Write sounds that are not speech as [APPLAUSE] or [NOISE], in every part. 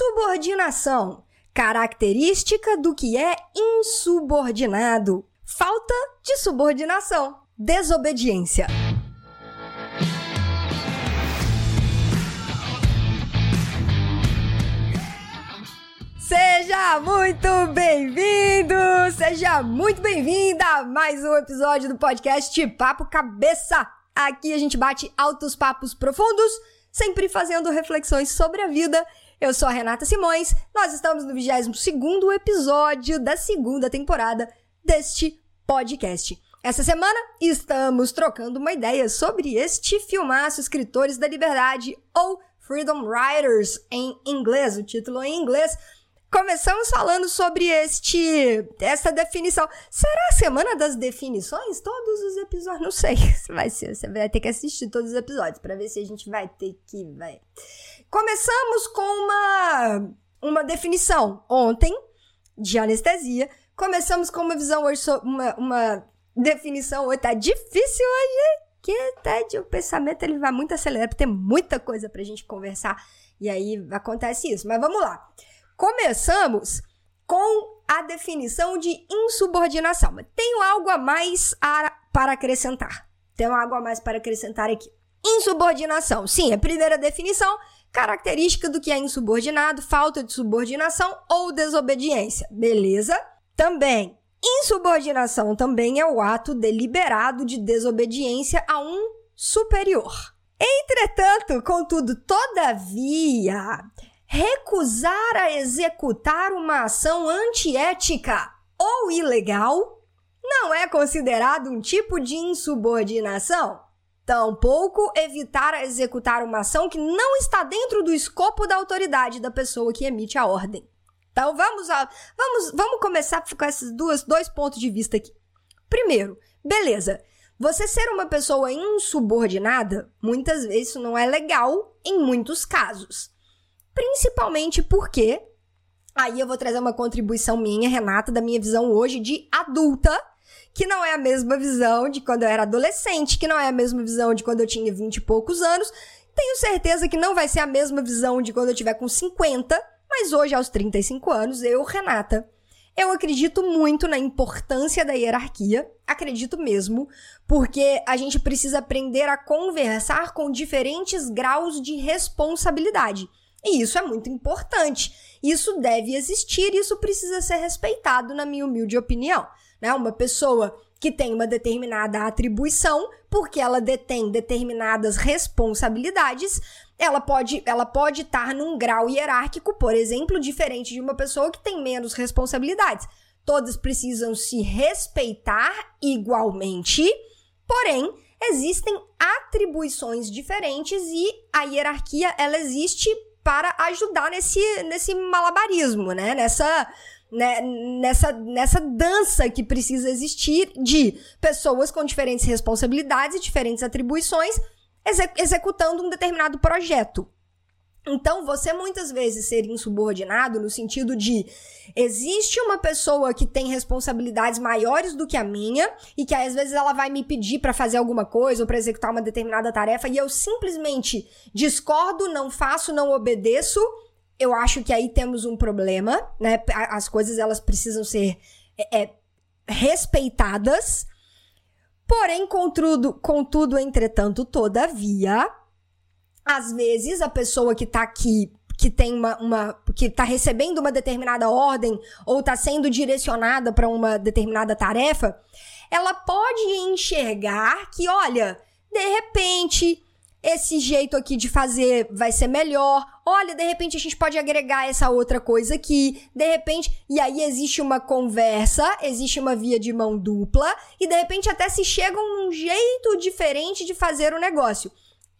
Insubordinação característica do que é insubordinado. Falta de subordinação. Desobediência. Seja muito bem-vindo, seja muito bem-vinda a mais um episódio do podcast Papo Cabeça. Aqui a gente bate altos papos profundos, sempre fazendo reflexões sobre a vida. Eu sou a Renata Simões, nós estamos no 22 episódio da segunda temporada deste podcast. Essa semana estamos trocando uma ideia sobre este filmaço Escritores da Liberdade ou Freedom Writers em inglês, o título em inglês Começamos falando sobre este essa definição. Será a semana das definições? Todos os episódios, não sei [LAUGHS] se vai ser. Você vai ter que assistir todos os episódios para ver se a gente vai ter que vai. Começamos com uma uma definição ontem de anestesia. Começamos com uma visão hoje uma, uma definição hoje tá difícil hoje. Que tá de, o pensamento ele vai muito acelerado, tem muita coisa pra gente conversar e aí acontece isso. Mas vamos lá. Começamos com a definição de insubordinação. Mas tenho algo a mais a, para acrescentar. Tenho algo a mais para acrescentar aqui. Insubordinação. Sim, a primeira definição, característica do que é insubordinado, falta de subordinação ou desobediência. Beleza? Também, insubordinação também é o ato deliberado de desobediência a um superior. Entretanto, contudo, todavia, recusar a executar uma ação antiética ou ilegal não é considerado um tipo de insubordinação. Tampouco evitar executar uma ação que não está dentro do escopo da autoridade da pessoa que emite a ordem. Então vamos a, vamos vamos começar com esses duas, dois pontos de vista aqui. Primeiro, beleza. Você ser uma pessoa insubordinada, muitas vezes isso não é legal em muitos casos. Principalmente porque aí eu vou trazer uma contribuição minha, Renata, da minha visão hoje de adulta, que não é a mesma visão de quando eu era adolescente, que não é a mesma visão de quando eu tinha 20 e poucos anos. Tenho certeza que não vai ser a mesma visão de quando eu tiver com 50, mas hoje, aos 35 anos, eu, Renata, eu acredito muito na importância da hierarquia, acredito mesmo, porque a gente precisa aprender a conversar com diferentes graus de responsabilidade. E isso é muito importante. Isso deve existir, isso precisa ser respeitado, na minha humilde opinião. Né? Uma pessoa que tem uma determinada atribuição, porque ela detém determinadas responsabilidades, ela pode ela pode estar num grau hierárquico, por exemplo, diferente de uma pessoa que tem menos responsabilidades. Todas precisam se respeitar igualmente, porém existem atribuições diferentes e a hierarquia ela existe para ajudar nesse, nesse malabarismo, né? Nessa, né? nessa, nessa dança que precisa existir de pessoas com diferentes responsabilidades e diferentes atribuições executando um determinado projeto. Então, você muitas vezes ser insubordinado no sentido de existe uma pessoa que tem responsabilidades maiores do que a minha e que às vezes ela vai me pedir para fazer alguma coisa ou para executar uma determinada tarefa e eu simplesmente discordo, não faço, não obedeço. Eu acho que aí temos um problema, né? As coisas elas precisam ser é, é respeitadas. Porém, contudo, contudo, entretanto, todavia, às vezes, a pessoa que tá aqui que tem uma, uma que está recebendo uma determinada ordem ou está sendo direcionada para uma determinada tarefa, ela pode enxergar que, olha, de repente esse jeito aqui de fazer vai ser melhor. Olha, de repente a gente pode agregar essa outra coisa aqui. De repente, e aí existe uma conversa, existe uma via de mão dupla e de repente até se chegam num jeito diferente de fazer o negócio.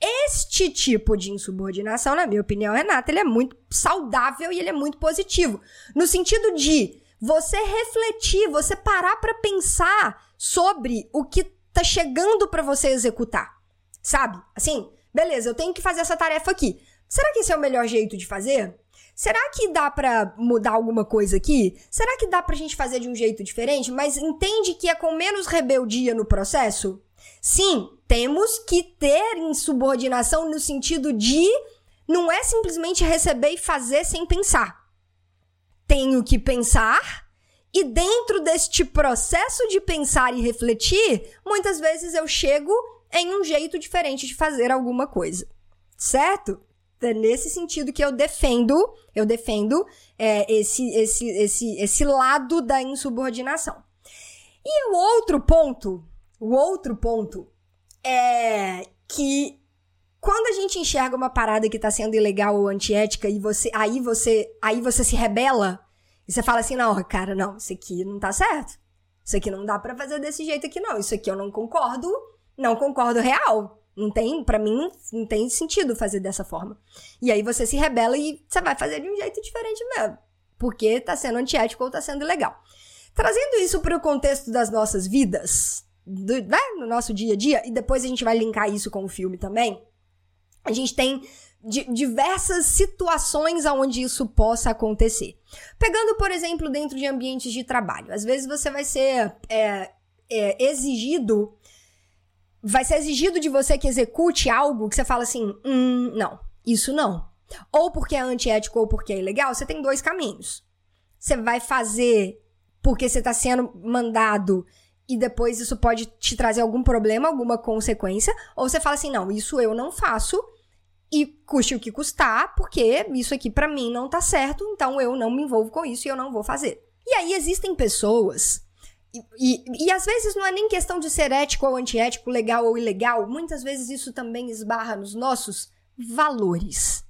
Este tipo de insubordinação, na minha opinião, Renata, ele é muito saudável e ele é muito positivo. No sentido de você refletir, você parar para pensar sobre o que tá chegando para você executar. Sabe? Assim, beleza, eu tenho que fazer essa tarefa aqui. Será que esse é o melhor jeito de fazer? Será que dá para mudar alguma coisa aqui? Será que dá pra gente fazer de um jeito diferente? Mas entende que é com menos rebeldia no processo? Sim, temos que ter insubordinação no sentido de não é simplesmente receber e fazer sem pensar. Tenho que pensar e dentro deste processo de pensar e refletir, muitas vezes eu chego em um jeito diferente de fazer alguma coisa. Certo? É nesse sentido que eu defendo, eu defendo é, esse, esse, esse, esse lado da insubordinação. E o outro ponto, o outro ponto é que quando a gente enxerga uma parada que tá sendo ilegal ou antiética e você aí você aí você se rebela e você fala assim: "Não, cara, não, isso aqui não tá certo. Isso aqui não dá para fazer desse jeito aqui não. Isso aqui eu não concordo, não concordo real. Não tem, para mim não, tem sentido fazer dessa forma. E aí você se rebela e você vai fazer de um jeito diferente mesmo, porque tá sendo antiético ou tá sendo ilegal. Trazendo isso para o contexto das nossas vidas, do, né, no nosso dia a dia, e depois a gente vai linkar isso com o filme também a gente tem diversas situações onde isso possa acontecer. Pegando, por exemplo, dentro de ambientes de trabalho. Às vezes você vai ser é, é, exigido. Vai ser exigido de você que execute algo que você fala assim: hum, não, isso não. Ou porque é antiético ou porque é ilegal, você tem dois caminhos. Você vai fazer porque você está sendo mandado e depois isso pode te trazer algum problema, alguma consequência, ou você fala assim: não, isso eu não faço e custe o que custar, porque isso aqui para mim não tá certo, então eu não me envolvo com isso e eu não vou fazer. E aí existem pessoas. E, e, às vezes não é nem questão de ser ético ou antiético, legal ou ilegal, muitas vezes isso também esbarra nos nossos valores.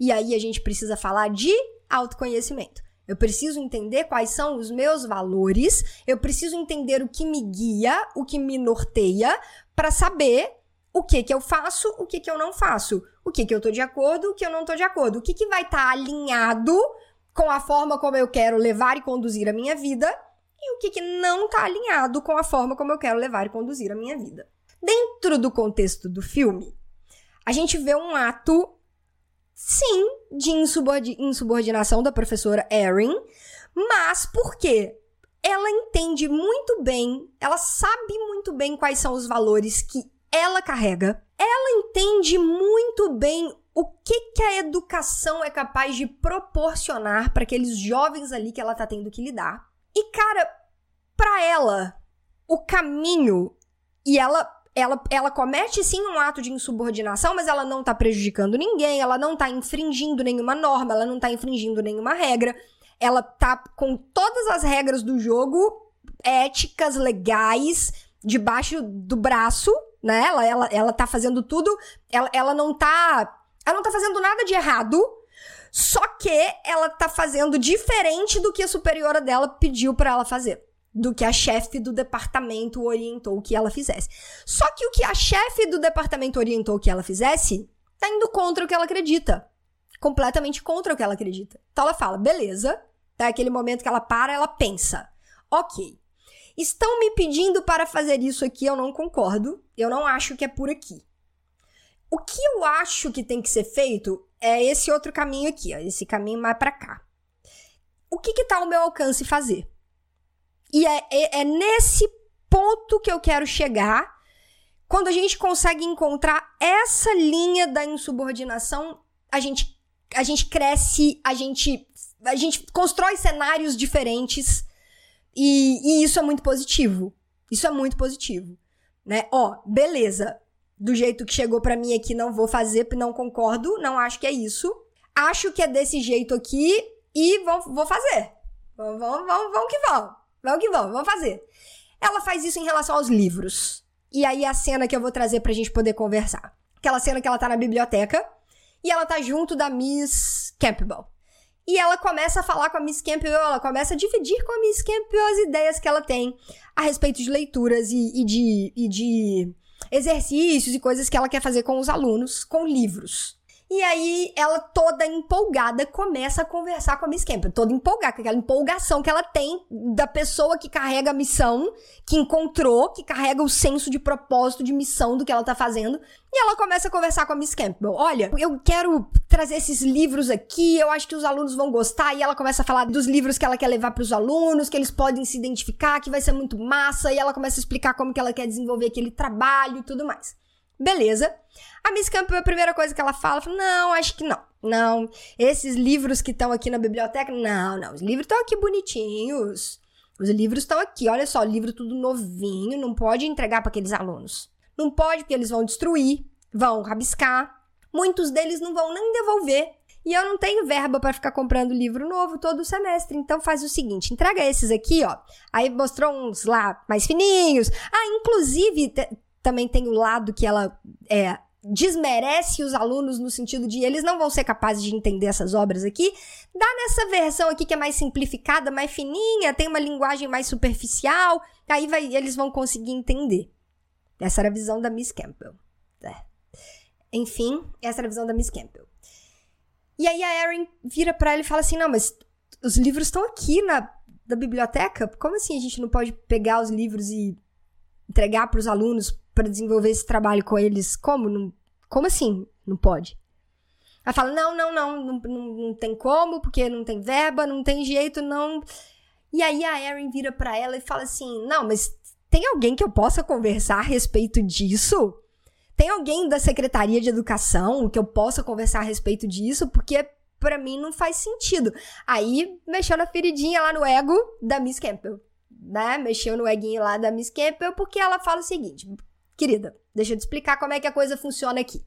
E aí a gente precisa falar de autoconhecimento. Eu preciso entender quais são os meus valores, eu preciso entender o que me guia, o que me norteia, para saber o que que eu faço, o que que eu não faço, o que que eu tô de acordo, o que eu não tô de acordo, o que que vai estar tá alinhado com a forma como eu quero levar e conduzir a minha vida e o que que não tá alinhado com a forma como eu quero levar e conduzir a minha vida. Dentro do contexto do filme, a gente vê um ato, sim, de insubordinação da professora Erin, mas por quê? Ela entende muito bem, ela sabe muito bem quais são os valores que ela carrega. Ela entende muito bem o que, que a educação é capaz de proporcionar para aqueles jovens ali que ela tá tendo que lidar. E cara, para ela, o caminho e ela ela, ela comete sim um ato de insubordinação, mas ela não tá prejudicando ninguém, ela não tá infringindo nenhuma norma, ela não tá infringindo nenhuma regra. Ela tá com todas as regras do jogo éticas, legais, debaixo do braço, né? Ela, ela, ela tá fazendo tudo, ela, ela não tá. Ela não tá fazendo nada de errado. Só que ela tá fazendo diferente do que a superiora dela pediu para ela fazer. Do que a chefe do departamento orientou que ela fizesse. Só que o que a chefe do departamento orientou que ela fizesse tá indo contra o que ela acredita. Completamente contra o que ela acredita. Então ela fala, beleza. Tá aquele momento que ela para, ela pensa. Ok, Estão me pedindo para fazer isso aqui, eu não concordo. Eu não acho que é por aqui. O que eu acho que tem que ser feito é esse outro caminho aqui, ó, esse caminho mais para cá. O que está ao meu alcance fazer? E é, é, é nesse ponto que eu quero chegar quando a gente consegue encontrar essa linha da insubordinação, a gente, a gente cresce, a gente, a gente constrói cenários diferentes e, e isso é muito positivo. Isso é muito positivo. Né? Ó, beleza. Do jeito que chegou para mim aqui, não vou fazer, não concordo, não acho que é isso. Acho que é desse jeito aqui e vou, vou fazer. Vamos, vamos, vamos, vamos que vamos. Vamos que vamos, vamos fazer. Ela faz isso em relação aos livros. E aí a cena que eu vou trazer pra gente poder conversar. Aquela cena que ela tá na biblioteca e ela tá junto da Miss Campbell. E ela começa a falar com a Miss Campbell, ela começa a dividir com a Miss Campbell as ideias que ela tem a respeito de leituras e, e, de, e de exercícios e coisas que ela quer fazer com os alunos, com livros. E aí, ela toda empolgada começa a conversar com a Miss Campbell. Toda empolgada, com aquela empolgação que ela tem da pessoa que carrega a missão, que encontrou, que carrega o senso de propósito, de missão do que ela tá fazendo. E ela começa a conversar com a Miss Campbell. Olha, eu quero trazer esses livros aqui, eu acho que os alunos vão gostar. E ela começa a falar dos livros que ela quer levar para os alunos, que eles podem se identificar, que vai ser muito massa. E ela começa a explicar como que ela quer desenvolver aquele trabalho e tudo mais. Beleza. A Miss Campbell, a primeira coisa que ela fala, fala não, acho que não. Não, esses livros que estão aqui na biblioteca, não, não, os livros estão aqui bonitinhos. Os livros estão aqui, olha só, livro tudo novinho, não pode entregar para aqueles alunos. Não pode, porque eles vão destruir, vão rabiscar. Muitos deles não vão nem devolver. E eu não tenho verba para ficar comprando livro novo todo semestre. Então faz o seguinte, entrega esses aqui, ó. Aí mostrou uns lá mais fininhos. Ah, inclusive também tem o lado que ela é desmerece os alunos no sentido de eles não vão ser capazes de entender essas obras aqui. Dá nessa versão aqui que é mais simplificada, mais fininha, tem uma linguagem mais superficial, aí vai, eles vão conseguir entender. Essa era a visão da Miss Campbell. É. Enfim, essa era a visão da Miss Campbell. E aí a Erin vira para ela e fala assim: "Não, mas os livros estão aqui na da biblioteca. Como assim a gente não pode pegar os livros e entregar para os alunos para desenvolver esse trabalho com eles. Como? Não, como assim? Não pode? Ela fala: não, não, não, não, não, não tem como, porque não tem verba, não tem jeito, não. E aí a Erin vira para ela e fala assim: não, mas tem alguém que eu possa conversar a respeito disso? Tem alguém da Secretaria de Educação que eu possa conversar a respeito disso? Porque para mim não faz sentido. Aí mexeu na feridinha lá no ego da Miss Campbell. Né? Mexeu no eguinho lá da Miss Campbell porque ela fala o seguinte: Querida, deixa eu te explicar como é que a coisa funciona aqui.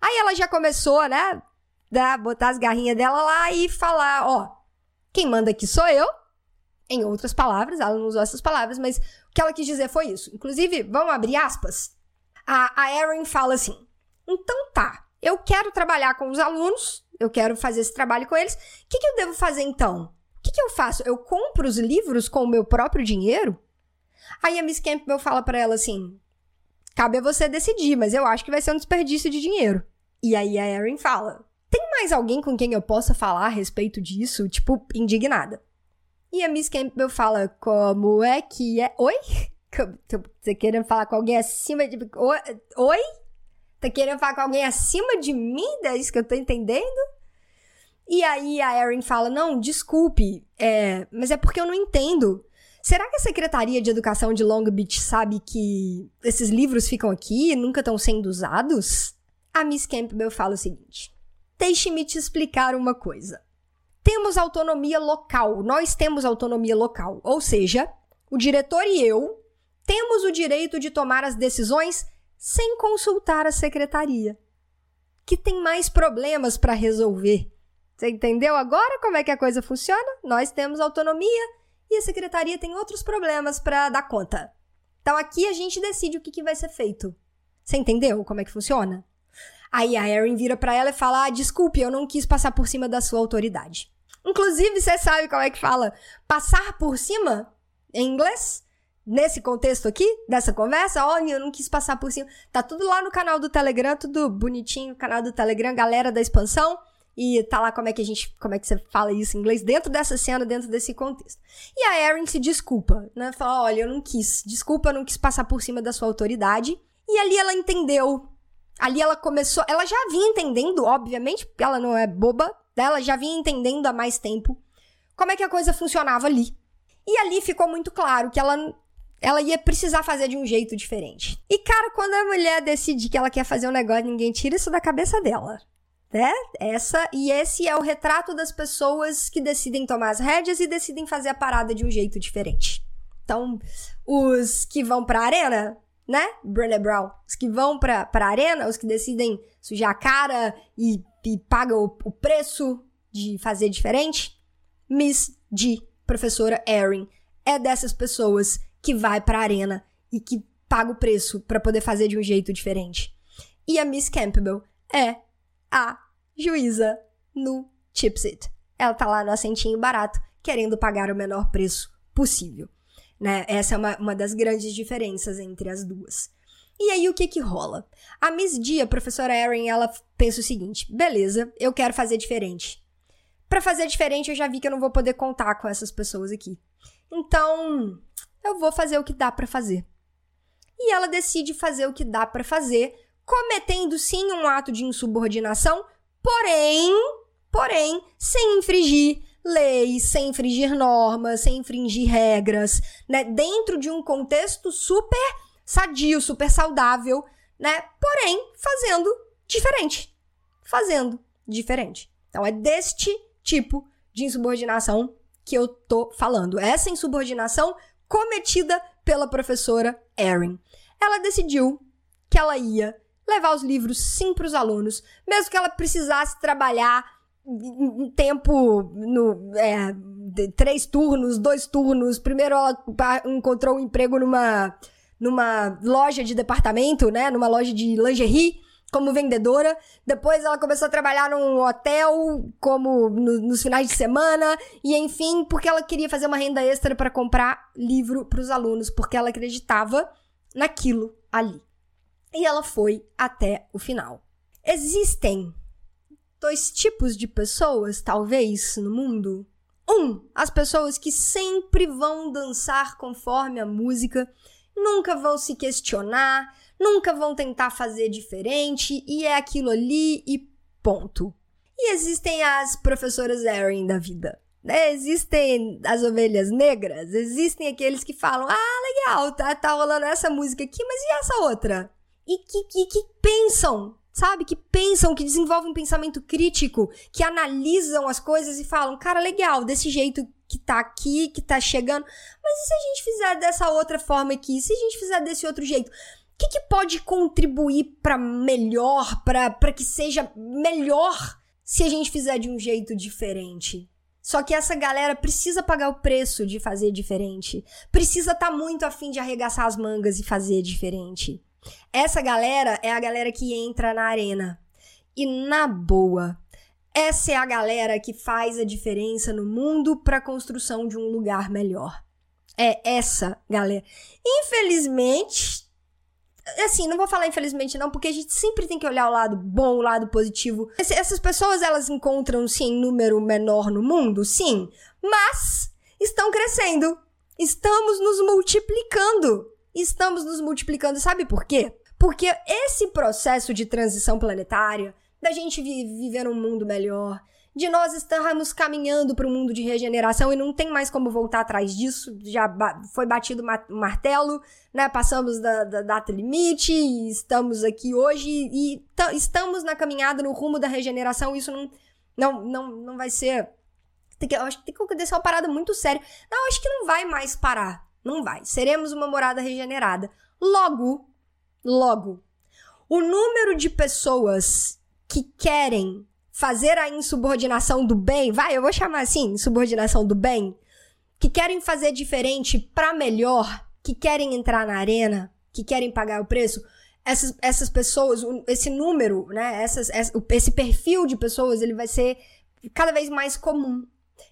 Aí ela já começou, né, a botar as garrinhas dela lá e falar, ó, quem manda aqui sou eu. Em outras palavras, ela não usou essas palavras, mas o que ela quis dizer foi isso. Inclusive, vamos abrir aspas. A, a Erin fala assim: então tá, eu quero trabalhar com os alunos, eu quero fazer esse trabalho com eles. O que, que eu devo fazer então? O que, que eu faço? Eu compro os livros com o meu próprio dinheiro? Aí a Miss Campbell fala para ela assim: Cabe a você decidir, mas eu acho que vai ser um desperdício de dinheiro. E aí a Erin fala: Tem mais alguém com quem eu possa falar a respeito disso? Tipo, indignada. E a Miss Campbell fala: Como é que é? Oi? [LAUGHS] Você querendo falar com alguém acima de. Oi? Tá querendo falar com alguém acima de mim? É isso que eu tô entendendo? E aí a Erin fala: Não, desculpe, é, mas é porque eu não entendo. Será que a Secretaria de Educação de Long Beach sabe que esses livros ficam aqui e nunca estão sendo usados? A Miss Campbell fala o seguinte: Deixe-me te explicar uma coisa. Temos autonomia local, nós temos autonomia local, ou seja, o diretor e eu temos o direito de tomar as decisões sem consultar a secretaria, que tem mais problemas para resolver. Você entendeu agora como é que a coisa funciona? Nós temos autonomia e a secretaria tem outros problemas para dar conta. Então aqui a gente decide o que, que vai ser feito. Você entendeu como é que funciona? Aí a Erin vira para ela e fala: ah, desculpe, eu não quis passar por cima da sua autoridade. Inclusive, você sabe como é que fala passar por cima em inglês? Nesse contexto aqui, dessa conversa, olha, eu não quis passar por cima. Tá tudo lá no canal do Telegram, tudo bonitinho, canal do Telegram, galera da expansão. E tá lá como é que a gente, como é que você fala isso em inglês dentro dessa cena, dentro desse contexto. E a Erin se desculpa, né? Fala, olha, eu não quis, desculpa, eu não quis passar por cima da sua autoridade. E ali ela entendeu. Ali ela começou, ela já vinha entendendo, obviamente, ela não é boba, né? ela já vinha entendendo há mais tempo como é que a coisa funcionava ali. E ali ficou muito claro que ela ela ia precisar fazer de um jeito diferente. E cara, quando a mulher decide que ela quer fazer um negócio, ninguém tira isso da cabeça dela né? Essa e esse é o retrato das pessoas que decidem tomar as rédeas e decidem fazer a parada de um jeito diferente. Então, os que vão pra arena, né? Brené Brown. Os que vão pra, pra arena, os que decidem sujar a cara e, e pagam o, o preço de fazer diferente. Miss G, professora Erin, é dessas pessoas que vai pra arena e que paga o preço para poder fazer de um jeito diferente. E a Miss Campbell é a juíza no Chipsit. Ela tá lá no assentinho barato, querendo pagar o menor preço possível. Né? Essa é uma, uma das grandes diferenças entre as duas. E aí, o que que rola? A Miss Dia, a professora Erin, ela pensa o seguinte: beleza, eu quero fazer diferente. Para fazer diferente, eu já vi que eu não vou poder contar com essas pessoas aqui. Então, eu vou fazer o que dá para fazer. E ela decide fazer o que dá para fazer, cometendo sim um ato de insubordinação, porém, porém, sem infringir leis, sem infringir normas, sem infringir regras, né? Dentro de um contexto super sadio, super saudável, né? Porém, fazendo diferente. Fazendo diferente. Então, é deste tipo de insubordinação que eu tô falando. Essa insubordinação cometida pela professora Erin. Ela decidiu que ela ia levar os livros sim para os alunos, mesmo que ela precisasse trabalhar em tempo no é, três turnos, dois turnos. Primeiro ela encontrou um emprego numa numa loja de departamento, né, numa loja de lingerie como vendedora. Depois ela começou a trabalhar num hotel como no, nos finais de semana e enfim, porque ela queria fazer uma renda extra para comprar livro para os alunos, porque ela acreditava naquilo ali. E ela foi até o final. Existem dois tipos de pessoas, talvez, no mundo. Um, as pessoas que sempre vão dançar conforme a música, nunca vão se questionar, nunca vão tentar fazer diferente e é aquilo ali e ponto. E existem as professoras Erin da vida. Né? Existem as ovelhas negras, existem aqueles que falam: ah, legal, tá, tá rolando essa música aqui, mas e essa outra? E que, que, pensam, sabe? Que pensam, que desenvolvem um pensamento crítico, que analisam as coisas e falam: cara, legal, desse jeito que tá aqui, que tá chegando, mas e se a gente fizer dessa outra forma aqui? Se a gente fizer desse outro jeito? O que, que pode contribuir para melhor, para que seja melhor se a gente fizer de um jeito diferente? Só que essa galera precisa pagar o preço de fazer diferente. Precisa estar tá muito afim de arregaçar as mangas e fazer diferente. Essa galera é a galera que entra na arena. E na boa, essa é a galera que faz a diferença no mundo para a construção de um lugar melhor. É essa galera. Infelizmente, assim, não vou falar infelizmente não, porque a gente sempre tem que olhar o lado bom, o lado positivo. Essas pessoas, elas encontram-se em número menor no mundo, sim, mas estão crescendo. Estamos nos multiplicando. Estamos nos multiplicando, sabe por quê? Porque esse processo de transição planetária, da gente viver um mundo melhor, de nós estarmos caminhando para um mundo de regeneração e não tem mais como voltar atrás disso. Já ba foi batido o martelo, né? Passamos da, da data limite estamos aqui hoje e estamos na caminhada no rumo da regeneração. Isso não, não, não, não vai ser. Tem que, eu acho que tem que acontecer uma parada muito séria. Não, acho que não vai mais parar. Não vai. Seremos uma morada regenerada. Logo, logo, o número de pessoas que querem fazer a insubordinação do bem, vai, eu vou chamar assim, insubordinação do bem, que querem fazer diferente para melhor, que querem entrar na arena, que querem pagar o preço, essas, essas pessoas, esse número, né, essas, esse perfil de pessoas, ele vai ser cada vez mais comum.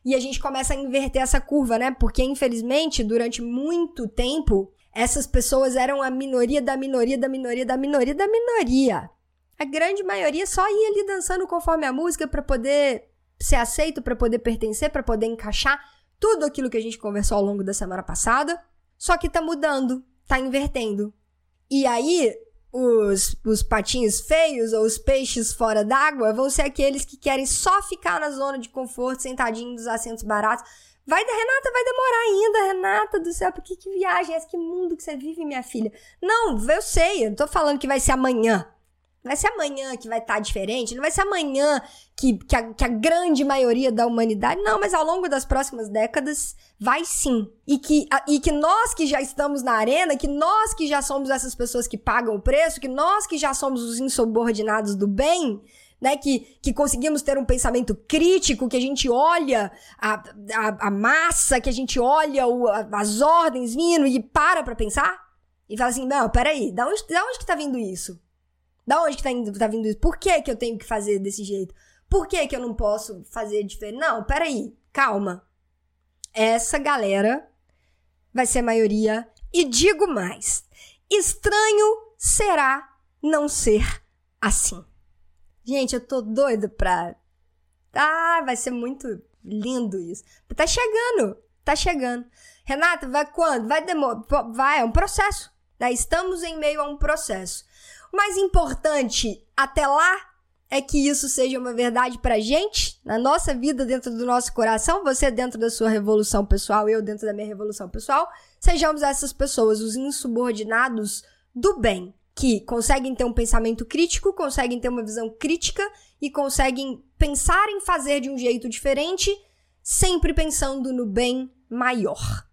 E a gente começa a inverter essa curva, né? Porque, infelizmente, durante muito tempo, essas pessoas eram a minoria da minoria da minoria da minoria da minoria a grande maioria só ia ali dançando conforme a música para poder ser aceito, para poder pertencer, para poder encaixar tudo aquilo que a gente conversou ao longo da semana passada. Só que tá mudando, tá invertendo. E aí, os, os patinhos feios ou os peixes fora d'água vão ser aqueles que querem só ficar na zona de conforto, sentadinho nos assentos baratos. Vai, Renata, vai demorar ainda, Renata do céu, porque que viagem é essa? Que mundo que você vive, minha filha? Não, eu sei, eu não tô falando que vai ser amanhã. Não vai ser amanhã que vai estar tá diferente, não vai ser amanhã que, que a, que, a, grande maioria da humanidade. Não, mas ao longo das próximas décadas vai sim. E que, a, e que nós que já estamos na arena, que nós que já somos essas pessoas que pagam o preço, que nós que já somos os insubordinados do bem, né, que, que conseguimos ter um pensamento crítico, que a gente olha a, a, a massa, que a gente olha o, a, as ordens vindo e para pra pensar e fala assim: não, peraí, da onde, da onde que tá vindo isso? Da onde que tá, indo, tá vindo isso? Por que que eu tenho que fazer desse jeito? Por que que eu não posso fazer diferente? Não, peraí, calma. Essa galera vai ser a maioria. E digo mais: estranho será não ser assim. Gente, eu tô doida pra. Ah, vai ser muito lindo isso. Tá chegando, tá chegando. Renata, vai quando? Vai demorar. Vai, é um processo. Né? Estamos em meio a um processo. Mais importante até lá é que isso seja uma verdade pra gente, na nossa vida, dentro do nosso coração, você dentro da sua revolução pessoal, eu dentro da minha revolução pessoal, sejamos essas pessoas, os insubordinados do bem, que conseguem ter um pensamento crítico, conseguem ter uma visão crítica e conseguem pensar em fazer de um jeito diferente, sempre pensando no bem maior.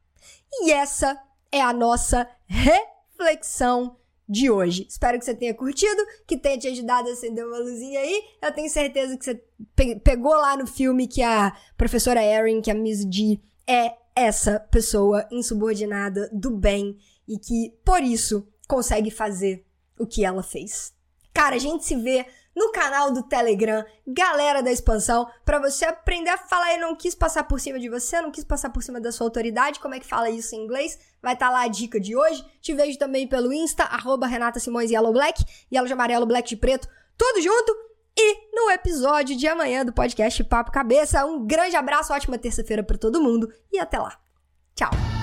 E essa é a nossa reflexão de hoje. Espero que você tenha curtido, que tenha te ajudado a acender uma luzinha aí. Eu tenho certeza que você pe pegou lá no filme que a professora Erin, que a Miss D é essa pessoa insubordinada do bem e que, por isso, consegue fazer o que ela fez. Cara, a gente se vê no canal do Telegram, galera da expansão, para você aprender a falar e não quis passar por cima de você, não quis passar por cima da sua autoridade, como é que fala isso em inglês? Vai estar tá lá a dica de hoje. Te vejo também pelo Insta, arroba Renata Simões Yellow Black, Yellow de amarelo, Black de preto, tudo junto. E no episódio de amanhã do podcast Papo Cabeça, um grande abraço, ótima terça-feira para todo mundo e até lá. Tchau!